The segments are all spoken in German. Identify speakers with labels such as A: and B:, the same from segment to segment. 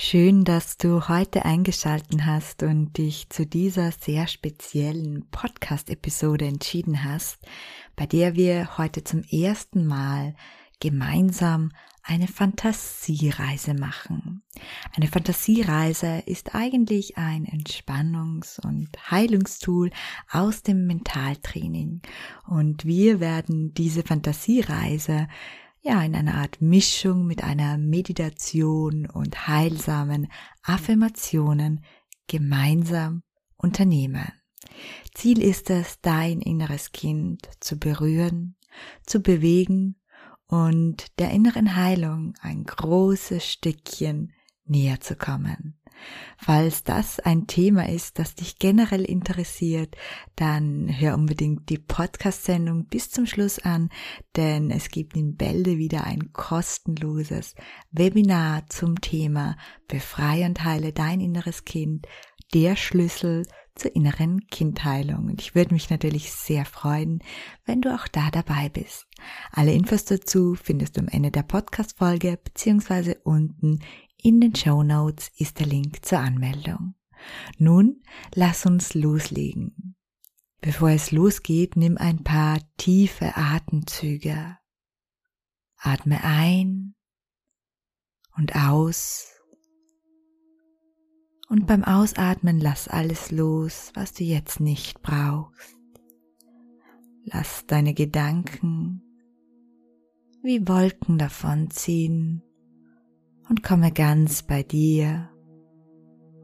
A: Schön, dass du heute eingeschalten hast und dich zu dieser sehr speziellen Podcast-Episode entschieden hast, bei der wir heute zum ersten Mal gemeinsam eine Fantasiereise machen. Eine Fantasiereise ist eigentlich ein Entspannungs- und Heilungstool aus dem Mentaltraining und wir werden diese Fantasiereise ja in einer Art Mischung mit einer Meditation und heilsamen Affirmationen gemeinsam unternehmen. Ziel ist es, dein inneres Kind zu berühren, zu bewegen und der inneren Heilung ein großes Stückchen näher zu kommen. Falls das ein Thema ist, das dich generell interessiert, dann hör unbedingt die Podcast-Sendung bis zum Schluss an, denn es gibt in Bälde wieder ein kostenloses Webinar zum Thema Befreie und heile dein inneres Kind, der Schlüssel zur inneren Kindheilung. Und ich würde mich natürlich sehr freuen, wenn du auch da dabei bist. Alle Infos dazu findest du am Ende der Podcast-Folge beziehungsweise unten in den Show Notes ist der Link zur Anmeldung. Nun lass uns loslegen. Bevor es losgeht, nimm ein paar tiefe Atemzüge. Atme ein und aus. Und beim Ausatmen lass alles los, was du jetzt nicht brauchst. Lass deine Gedanken wie Wolken davonziehen und komme ganz bei dir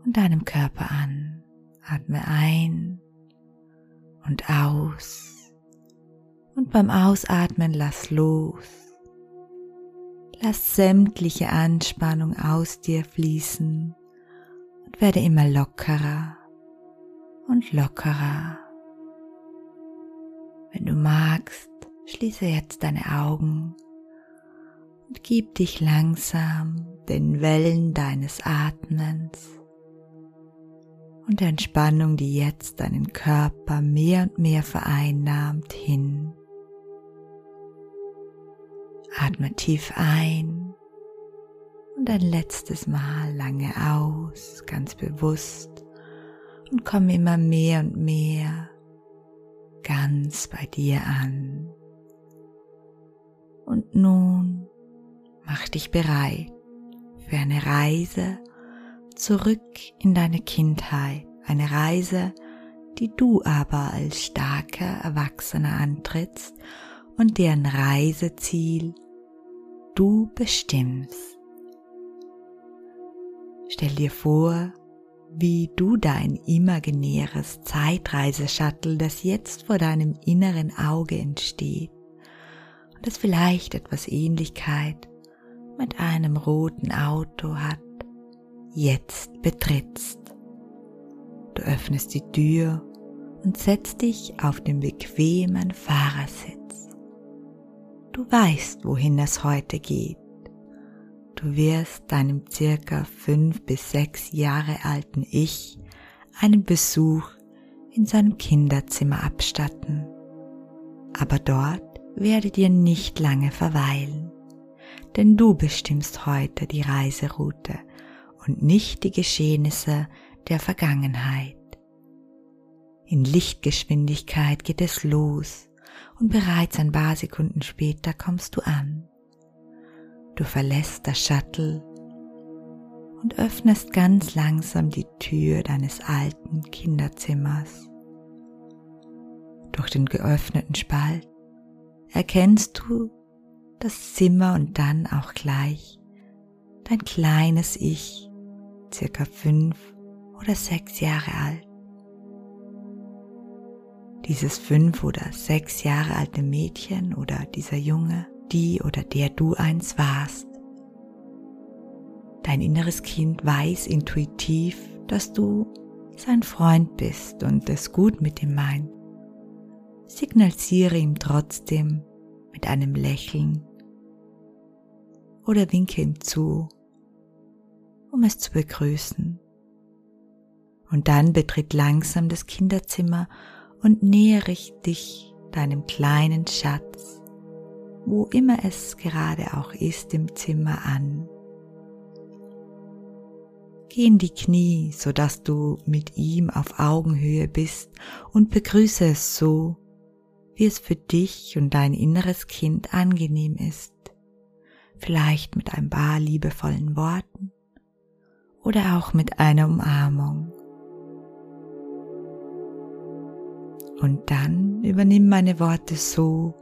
A: und deinem Körper an. Atme ein und aus. Und beim Ausatmen lass los. Lass sämtliche Anspannung aus dir fließen und werde immer lockerer und lockerer. Wenn du magst, schließe jetzt deine Augen und gib dich langsam den Wellen deines Atmens und der Entspannung, die jetzt deinen Körper mehr und mehr vereinnahmt, hin. Atme tief ein und ein letztes Mal lange aus, ganz bewusst und komm immer mehr und mehr ganz bei dir an. Und nun mach dich bereit für eine Reise zurück in deine Kindheit, eine Reise, die du aber als starker Erwachsener antrittst und deren Reiseziel du bestimmst. Stell dir vor, wie du dein imaginäres Zeitreiseshuttle, das jetzt vor deinem inneren Auge entsteht und das vielleicht etwas Ähnlichkeit mit einem roten Auto hat, jetzt betrittst. Du öffnest die Tür und setzt dich auf den bequemen Fahrersitz. Du weißt, wohin es heute geht. Du wirst deinem circa fünf bis sechs Jahre alten Ich einen Besuch in seinem Kinderzimmer abstatten. Aber dort werdet ihr nicht lange verweilen denn du bestimmst heute die Reiseroute und nicht die Geschehnisse der Vergangenheit. In Lichtgeschwindigkeit geht es los und bereits ein paar Sekunden später kommst du an. Du verlässt das Shuttle und öffnest ganz langsam die Tür deines alten Kinderzimmers. Durch den geöffneten Spalt erkennst du das Zimmer und dann auch gleich dein kleines Ich, circa fünf oder sechs Jahre alt. Dieses fünf oder sechs Jahre alte Mädchen oder dieser Junge, die oder der du eins warst, Dein inneres Kind weiß intuitiv, dass du sein Freund bist und es gut mit ihm meint. Signalisiere ihm trotzdem mit einem Lächeln oder winke ihm zu, um es zu begrüßen. Und dann betritt langsam das Kinderzimmer und nähere dich deinem kleinen Schatz, wo immer es gerade auch ist im Zimmer an. Geh in die Knie, so dass du mit ihm auf Augenhöhe bist und begrüße es so, wie es für dich und dein inneres Kind angenehm ist. Vielleicht mit ein paar liebevollen Worten oder auch mit einer Umarmung. Und dann übernimm meine Worte so,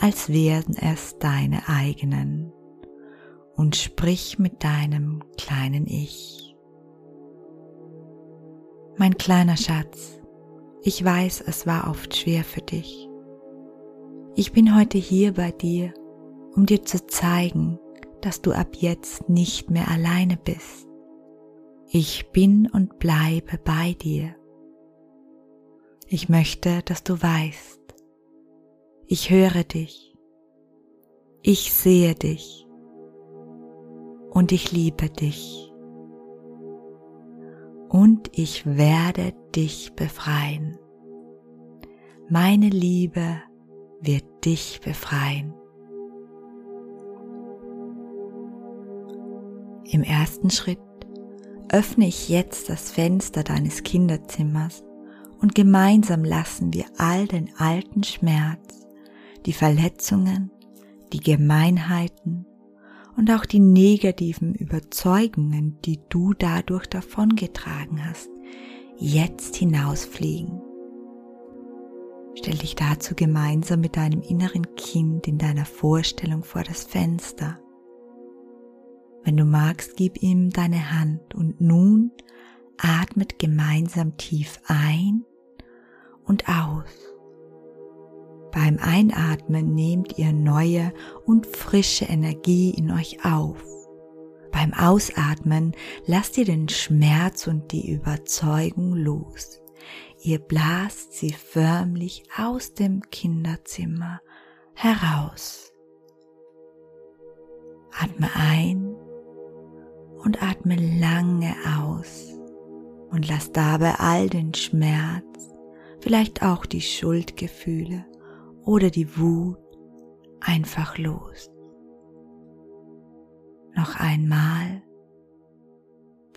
A: als wären es deine eigenen und sprich mit deinem kleinen Ich. Mein kleiner Schatz, ich weiß, es war oft schwer für dich. Ich bin heute hier bei dir, um dir zu zeigen, dass du ab jetzt nicht mehr alleine bist. Ich bin und bleibe bei dir. Ich möchte, dass du weißt, ich höre dich, ich sehe dich und ich liebe dich und ich werde dich befreien. Meine Liebe wird dich befreien. Im ersten Schritt öffne ich jetzt das Fenster deines Kinderzimmers und gemeinsam lassen wir all den alten Schmerz, die Verletzungen, die Gemeinheiten und auch die negativen Überzeugungen, die du dadurch davongetragen hast, jetzt hinausfliegen. Stell dich dazu gemeinsam mit deinem inneren Kind in deiner Vorstellung vor das Fenster. Wenn du magst, gib ihm deine Hand und nun atmet gemeinsam tief ein und aus. Beim Einatmen nehmt ihr neue und frische Energie in euch auf. Beim Ausatmen lasst ihr den Schmerz und die Überzeugung los. Ihr blast sie förmlich aus dem Kinderzimmer heraus. Atme ein und atme lange aus und lass dabei all den Schmerz, vielleicht auch die Schuldgefühle oder die Wut einfach los. Noch einmal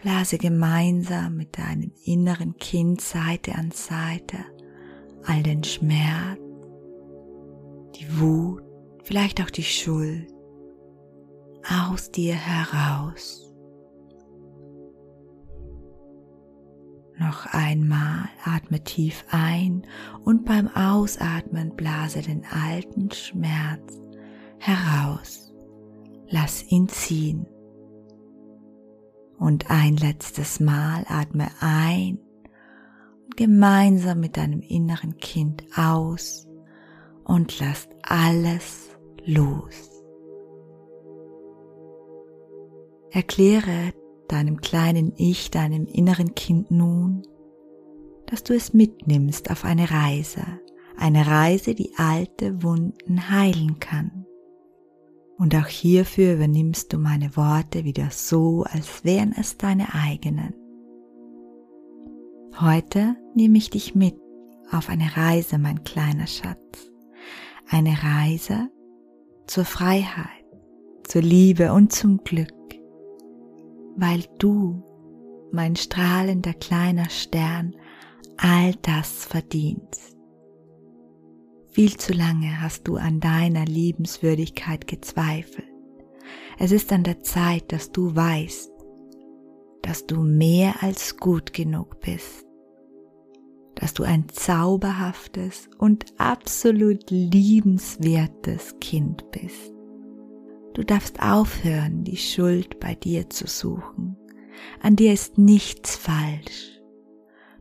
A: blase gemeinsam mit deinem inneren Kind Seite an Seite all den Schmerz, die Wut, vielleicht auch die Schuld aus dir heraus. Noch einmal atme tief ein und beim Ausatmen blase den alten Schmerz heraus. Lass ihn ziehen. Und ein letztes Mal atme ein und gemeinsam mit deinem inneren Kind aus und lass alles los. Erkläre deinem kleinen Ich, deinem inneren Kind nun, dass du es mitnimmst auf eine Reise, eine Reise, die alte Wunden heilen kann. Und auch hierfür übernimmst du meine Worte wieder so, als wären es deine eigenen. Heute nehme ich dich mit auf eine Reise, mein kleiner Schatz. Eine Reise zur Freiheit, zur Liebe und zum Glück weil du, mein strahlender kleiner Stern, all das verdienst. Viel zu lange hast du an deiner Liebenswürdigkeit gezweifelt. Es ist an der Zeit, dass du weißt, dass du mehr als gut genug bist, dass du ein zauberhaftes und absolut liebenswertes Kind bist. Du darfst aufhören, die Schuld bei dir zu suchen. An dir ist nichts falsch.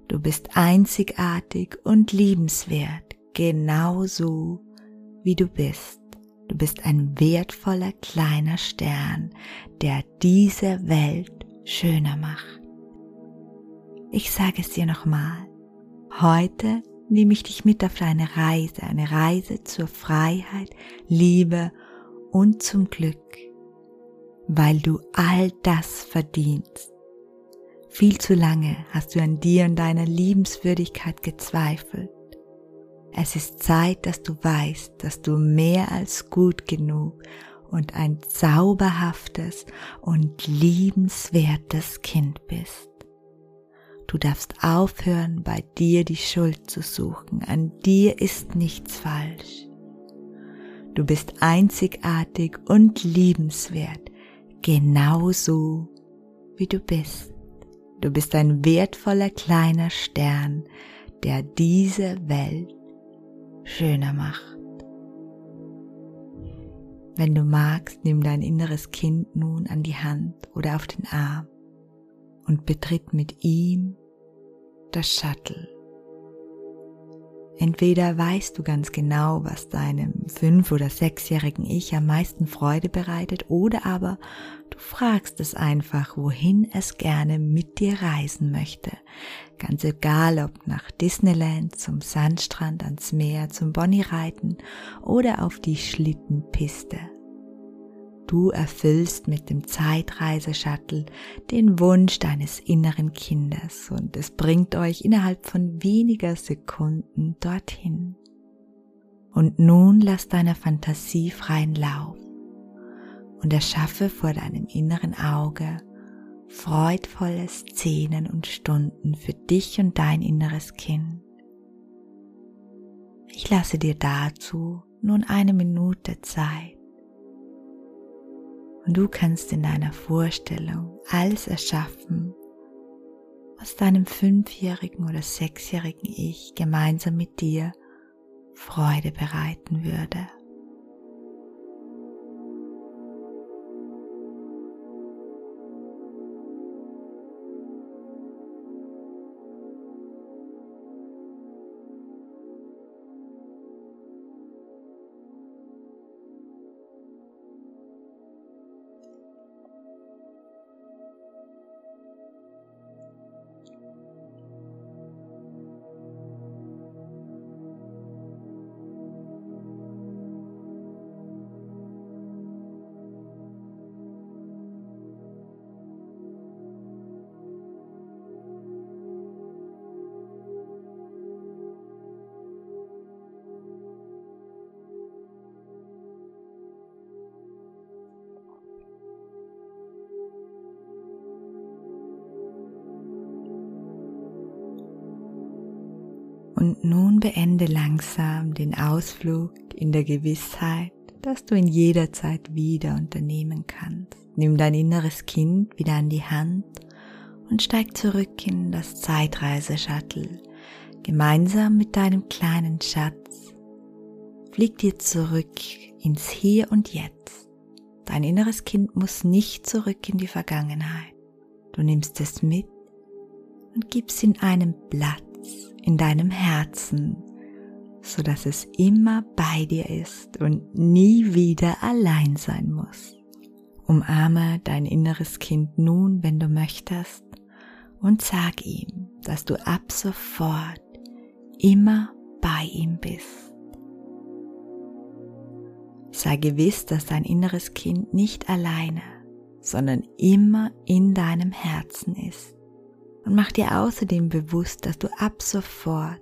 A: Du bist einzigartig und liebenswert, genauso wie du bist. Du bist ein wertvoller kleiner Stern, der diese Welt schöner macht. Ich sage es dir nochmal. Heute nehme ich dich mit auf eine Reise, eine Reise zur Freiheit, Liebe und zum Glück, weil du all das verdienst. Viel zu lange hast du an dir und deiner Liebenswürdigkeit gezweifelt. Es ist Zeit, dass du weißt, dass du mehr als gut genug und ein zauberhaftes und liebenswertes Kind bist. Du darfst aufhören, bei dir die Schuld zu suchen. An dir ist nichts falsch. Du bist einzigartig und liebenswert, genauso wie du bist. Du bist ein wertvoller kleiner Stern, der diese Welt schöner macht. Wenn du magst, nimm dein inneres Kind nun an die Hand oder auf den Arm und betritt mit ihm das Shuttle. Entweder weißt du ganz genau, was deinem fünf- oder sechsjährigen Ich am meisten Freude bereitet, oder aber du fragst es einfach, wohin es gerne mit dir reisen möchte. Ganz egal, ob nach Disneyland, zum Sandstrand, ans Meer, zum Bonnie reiten oder auf die Schlittenpiste. Du erfüllst mit dem Zeitreiseshuttle den Wunsch deines inneren Kindes und es bringt euch innerhalb von weniger Sekunden dorthin. Und nun lass deiner Fantasie freien Lauf und erschaffe vor deinem inneren Auge freudvolle Szenen und Stunden für dich und dein inneres Kind. Ich lasse dir dazu nun eine Minute Zeit und du kannst in deiner Vorstellung alles erschaffen, was deinem fünfjährigen oder sechsjährigen Ich gemeinsam mit dir Freude bereiten würde. Und nun beende langsam den Ausflug in der Gewissheit, dass du ihn jederzeit wieder unternehmen kannst. Nimm dein inneres Kind wieder an die Hand und steig zurück in das Zeitreise-Shuttle. Gemeinsam mit deinem kleinen Schatz flieg dir zurück ins Hier und Jetzt. Dein inneres Kind muss nicht zurück in die Vergangenheit. Du nimmst es mit und gibst ihm einen Platz in deinem Herzen, so dass es immer bei dir ist und nie wieder allein sein muss. Umarme dein inneres Kind nun, wenn du möchtest, und sag ihm, dass du ab sofort immer bei ihm bist. Sei gewiss, dass dein inneres Kind nicht alleine, sondern immer in deinem Herzen ist und mach dir außerdem bewusst, dass du ab sofort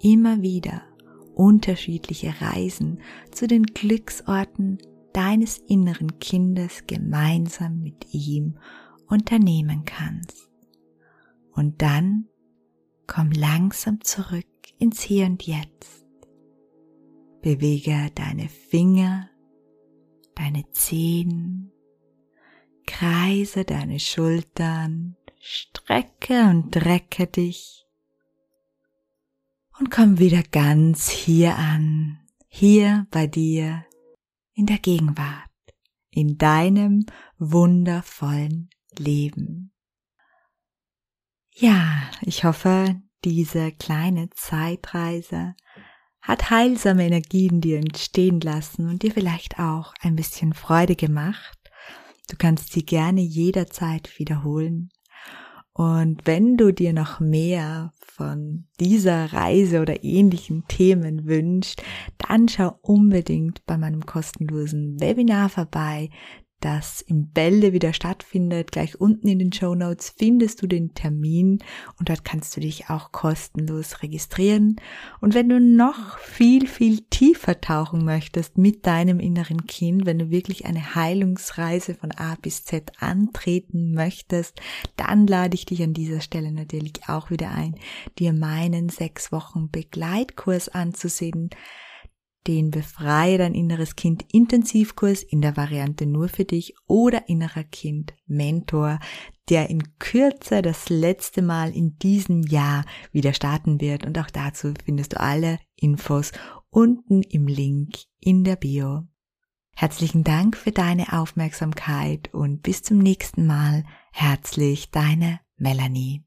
A: immer wieder unterschiedliche Reisen zu den Glücksorten deines inneren Kindes gemeinsam mit ihm unternehmen kannst. Und dann komm langsam zurück ins Hier und Jetzt. Bewege deine Finger, deine Zehen, kreise deine Schultern, strecke und drecke dich und komm wieder ganz hier an, hier bei dir in der Gegenwart, in deinem wundervollen Leben. Ja, ich hoffe, diese kleine Zeitreise hat heilsame Energien dir entstehen lassen und dir vielleicht auch ein bisschen Freude gemacht. Du kannst sie gerne jederzeit wiederholen. Und wenn du dir noch mehr von dieser Reise oder ähnlichen Themen wünschst, dann schau unbedingt bei meinem kostenlosen Webinar vorbei das im Bälde wieder stattfindet. Gleich unten in den Show Notes findest du den Termin und dort kannst du dich auch kostenlos registrieren. Und wenn du noch viel, viel tiefer tauchen möchtest mit deinem inneren Kind, wenn du wirklich eine Heilungsreise von A bis Z antreten möchtest, dann lade ich dich an dieser Stelle natürlich auch wieder ein, dir meinen sechs Wochen Begleitkurs anzusehen den Befreie dein inneres Kind Intensivkurs in der Variante nur für dich oder innerer Kind Mentor, der in Kürze das letzte Mal in diesem Jahr wieder starten wird. Und auch dazu findest du alle Infos unten im Link in der Bio. Herzlichen Dank für deine Aufmerksamkeit und bis zum nächsten Mal. Herzlich deine Melanie.